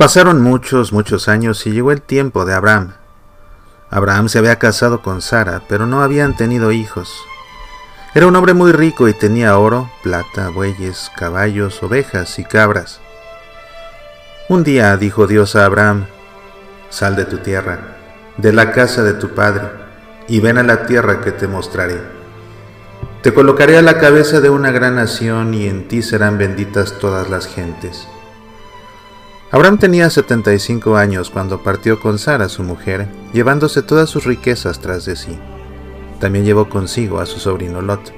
Pasaron muchos, muchos años y llegó el tiempo de Abraham. Abraham se había casado con Sara, pero no habían tenido hijos. Era un hombre muy rico y tenía oro, plata, bueyes, caballos, ovejas y cabras. Un día dijo Dios a Abraham, Sal de tu tierra, de la casa de tu padre, y ven a la tierra que te mostraré. Te colocaré a la cabeza de una gran nación y en ti serán benditas todas las gentes. Abraham tenía 75 años cuando partió con Sara, su mujer, llevándose todas sus riquezas tras de sí. También llevó consigo a su sobrino Lot.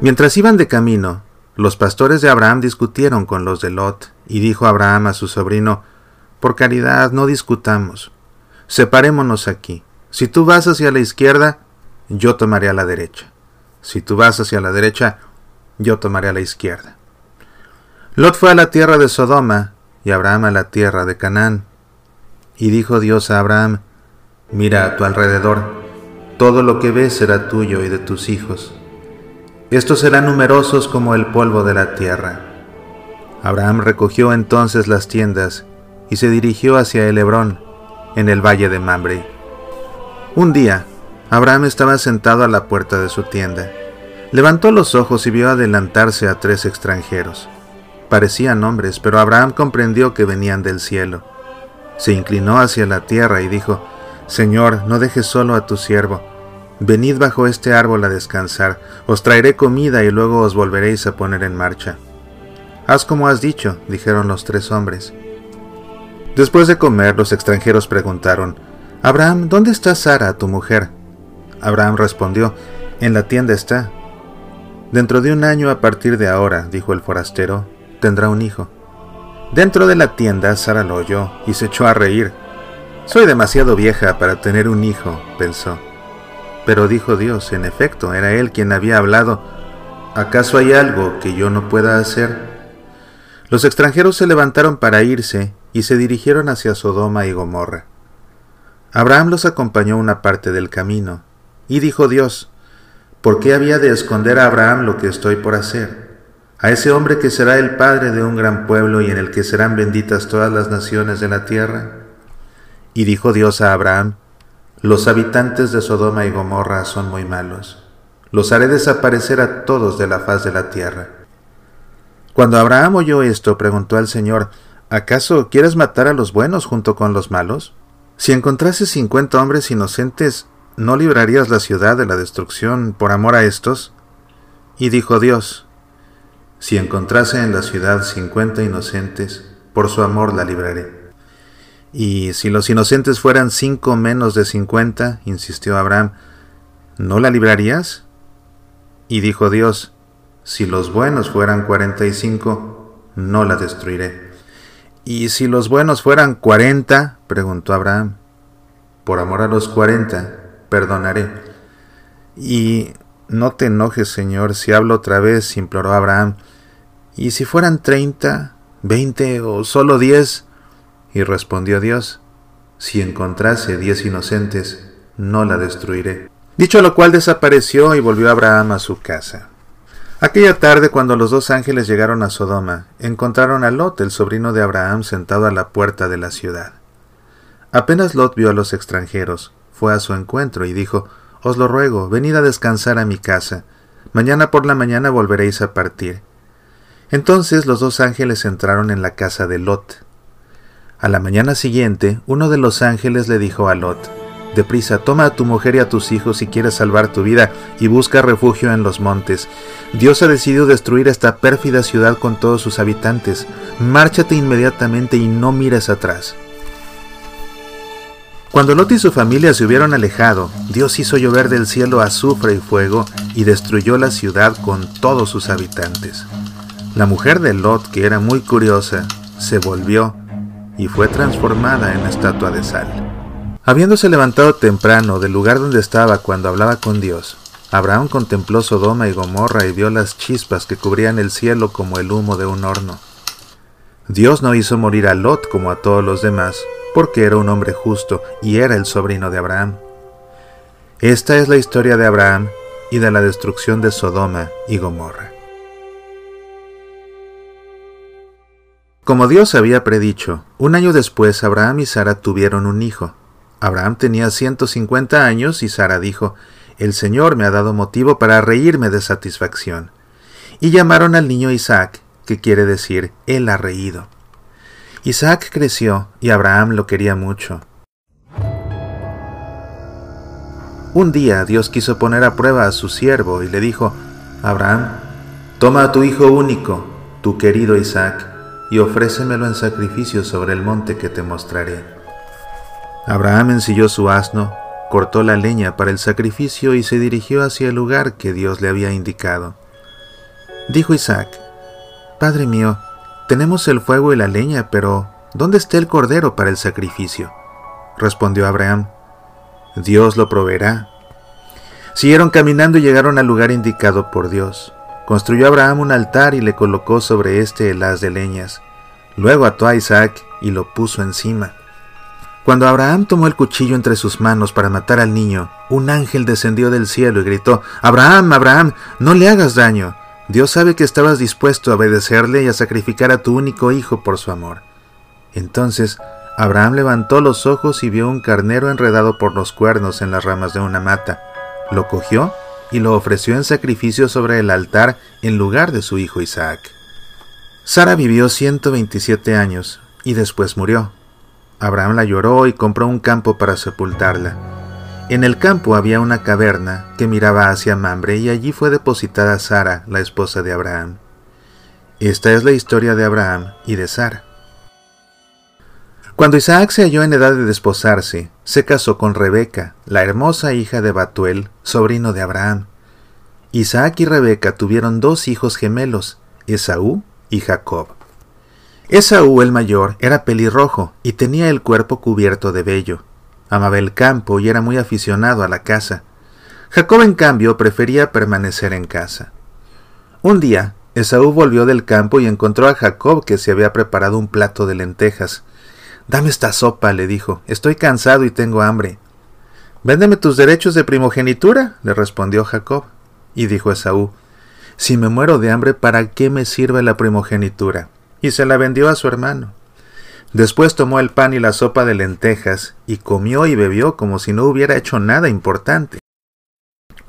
Mientras iban de camino, los pastores de Abraham discutieron con los de Lot, y dijo Abraham a su sobrino, Por caridad, no discutamos. Separémonos aquí. Si tú vas hacia la izquierda, yo tomaré a la derecha. Si tú vas hacia la derecha, yo tomaré a la izquierda. Lot fue a la tierra de Sodoma, y Abraham a la tierra de Canaán. Y dijo Dios a Abraham, Mira a tu alrededor, todo lo que ves será tuyo y de tus hijos. Estos serán numerosos como el polvo de la tierra. Abraham recogió entonces las tiendas y se dirigió hacia el Hebrón, en el valle de Mamre. Un día, Abraham estaba sentado a la puerta de su tienda. Levantó los ojos y vio adelantarse a tres extranjeros. Parecían hombres, pero Abraham comprendió que venían del cielo. Se inclinó hacia la tierra y dijo, Señor, no dejes solo a tu siervo. Venid bajo este árbol a descansar, os traeré comida y luego os volveréis a poner en marcha. Haz como has dicho, dijeron los tres hombres. Después de comer, los extranjeros preguntaron, Abraham, ¿dónde está Sara, tu mujer? Abraham respondió, En la tienda está. Dentro de un año a partir de ahora, dijo el forastero, tendrá un hijo. Dentro de la tienda, Sara lo oyó y se echó a reír. Soy demasiado vieja para tener un hijo, pensó. Pero dijo Dios, en efecto, era él quien había hablado. ¿Acaso hay algo que yo no pueda hacer? Los extranjeros se levantaron para irse y se dirigieron hacia Sodoma y Gomorra. Abraham los acompañó una parte del camino, y dijo Dios, ¿por qué había de esconder a Abraham lo que estoy por hacer? A ese hombre que será el padre de un gran pueblo y en el que serán benditas todas las naciones de la tierra? Y dijo Dios a Abraham, los habitantes de Sodoma y Gomorra son muy malos, los haré desaparecer a todos de la faz de la tierra. Cuando Abraham oyó esto, preguntó al Señor, ¿acaso quieres matar a los buenos junto con los malos? Si encontrases cincuenta hombres inocentes, ¿no librarías la ciudad de la destrucción por amor a estos? Y dijo Dios, si encontrase en la ciudad cincuenta inocentes, por su amor la libraré. Y si los inocentes fueran cinco menos de cincuenta, insistió Abraham, ¿no la librarías? Y dijo Dios, si los buenos fueran cuarenta y cinco, no la destruiré. ¿Y si los buenos fueran cuarenta? preguntó Abraham. Por amor a los cuarenta, perdonaré. Y no te enojes, Señor, si hablo otra vez, imploró Abraham. ¿Y si fueran treinta, veinte o solo diez? Y respondió Dios, si encontrase diez inocentes, no la destruiré. Dicho lo cual desapareció y volvió Abraham a su casa. Aquella tarde, cuando los dos ángeles llegaron a Sodoma, encontraron a Lot, el sobrino de Abraham, sentado a la puerta de la ciudad. Apenas Lot vio a los extranjeros, fue a su encuentro y dijo, Os lo ruego, venid a descansar a mi casa. Mañana por la mañana volveréis a partir entonces los dos ángeles entraron en la casa de Lot. A la mañana siguiente, uno de los ángeles le dijo a Lot, Deprisa, toma a tu mujer y a tus hijos si quieres salvar tu vida y busca refugio en los montes. Dios ha decidido destruir esta pérfida ciudad con todos sus habitantes. Márchate inmediatamente y no mires atrás. Cuando Lot y su familia se hubieron alejado, Dios hizo llover del cielo azufre y fuego y destruyó la ciudad con todos sus habitantes. La mujer de Lot, que era muy curiosa, se volvió y fue transformada en estatua de sal. Habiéndose levantado temprano del lugar donde estaba cuando hablaba con Dios, Abraham contempló Sodoma y Gomorra y vio las chispas que cubrían el cielo como el humo de un horno. Dios no hizo morir a Lot como a todos los demás, porque era un hombre justo y era el sobrino de Abraham. Esta es la historia de Abraham y de la destrucción de Sodoma y Gomorra. Como Dios había predicho, un año después Abraham y Sara tuvieron un hijo. Abraham tenía 150 años y Sara dijo, El Señor me ha dado motivo para reírme de satisfacción. Y llamaron al niño Isaac, que quiere decir, Él ha reído. Isaac creció y Abraham lo quería mucho. Un día Dios quiso poner a prueba a su siervo y le dijo, Abraham, toma a tu hijo único, tu querido Isaac, y ofrécemelo en sacrificio sobre el monte que te mostraré. Abraham ensilló su asno, cortó la leña para el sacrificio y se dirigió hacia el lugar que Dios le había indicado. Dijo Isaac, Padre mío, tenemos el fuego y la leña, pero ¿dónde está el cordero para el sacrificio? Respondió Abraham, Dios lo proveerá. Siguieron caminando y llegaron al lugar indicado por Dios. Construyó Abraham un altar y le colocó sobre éste el haz de leñas. Luego ató a Isaac y lo puso encima. Cuando Abraham tomó el cuchillo entre sus manos para matar al niño, un ángel descendió del cielo y gritó, Abraham, Abraham, no le hagas daño. Dios sabe que estabas dispuesto a obedecerle y a sacrificar a tu único hijo por su amor. Entonces Abraham levantó los ojos y vio un carnero enredado por los cuernos en las ramas de una mata. Lo cogió y lo ofreció en sacrificio sobre el altar en lugar de su hijo Isaac. Sara vivió 127 años y después murió. Abraham la lloró y compró un campo para sepultarla. En el campo había una caverna que miraba hacia Mambre y allí fue depositada Sara, la esposa de Abraham. Esta es la historia de Abraham y de Sara. Cuando Isaac se halló en edad de desposarse, se casó con Rebeca, la hermosa hija de Batuel, sobrino de Abraham. Isaac y Rebeca tuvieron dos hijos gemelos, Esaú y Jacob. Esaú el mayor era pelirrojo y tenía el cuerpo cubierto de vello. Amaba el campo y era muy aficionado a la caza. Jacob, en cambio, prefería permanecer en casa. Un día, Esaú volvió del campo y encontró a Jacob que se había preparado un plato de lentejas. Dame esta sopa, le dijo. Estoy cansado y tengo hambre. Véndeme tus derechos de primogenitura, le respondió Jacob. Y dijo Esaú, Si me muero de hambre, ¿para qué me sirve la primogenitura? Y se la vendió a su hermano. Después tomó el pan y la sopa de lentejas, y comió y bebió como si no hubiera hecho nada importante.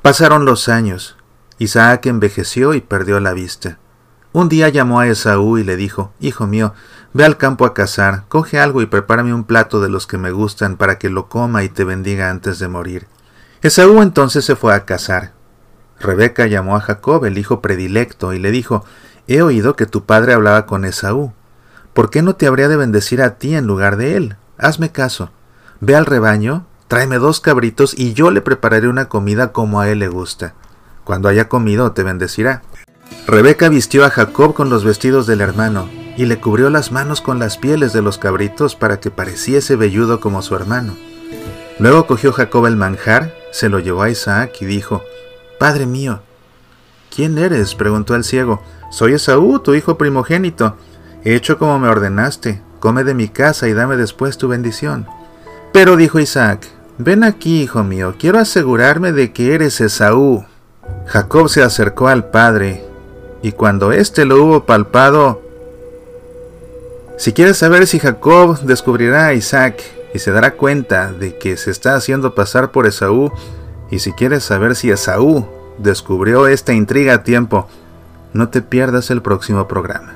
Pasaron los años. Isaac envejeció y perdió la vista. Un día llamó a Esaú y le dijo, Hijo mío, ve al campo a cazar, coge algo y prepárame un plato de los que me gustan para que lo coma y te bendiga antes de morir. Esaú entonces se fue a cazar. Rebeca llamó a Jacob, el hijo predilecto, y le dijo, He oído que tu padre hablaba con Esaú. ¿Por qué no te habría de bendecir a ti en lugar de él? Hazme caso. Ve al rebaño, tráeme dos cabritos y yo le prepararé una comida como a él le gusta. Cuando haya comido te bendecirá. Rebeca vistió a Jacob con los vestidos del hermano, y le cubrió las manos con las pieles de los cabritos para que pareciese velludo como su hermano. Luego cogió Jacob el manjar, se lo llevó a Isaac y dijo, Padre mío. ¿Quién eres? preguntó el ciego. Soy Esaú, tu hijo primogénito. He hecho como me ordenaste, come de mi casa y dame después tu bendición. Pero dijo Isaac, Ven aquí, hijo mío, quiero asegurarme de que eres Esaú. Jacob se acercó al padre y cuando éste lo hubo palpado, si quieres saber si Jacob descubrirá a Isaac y se dará cuenta de que se está haciendo pasar por Esaú, y si quieres saber si Esaú descubrió esta intriga a tiempo, no te pierdas el próximo programa.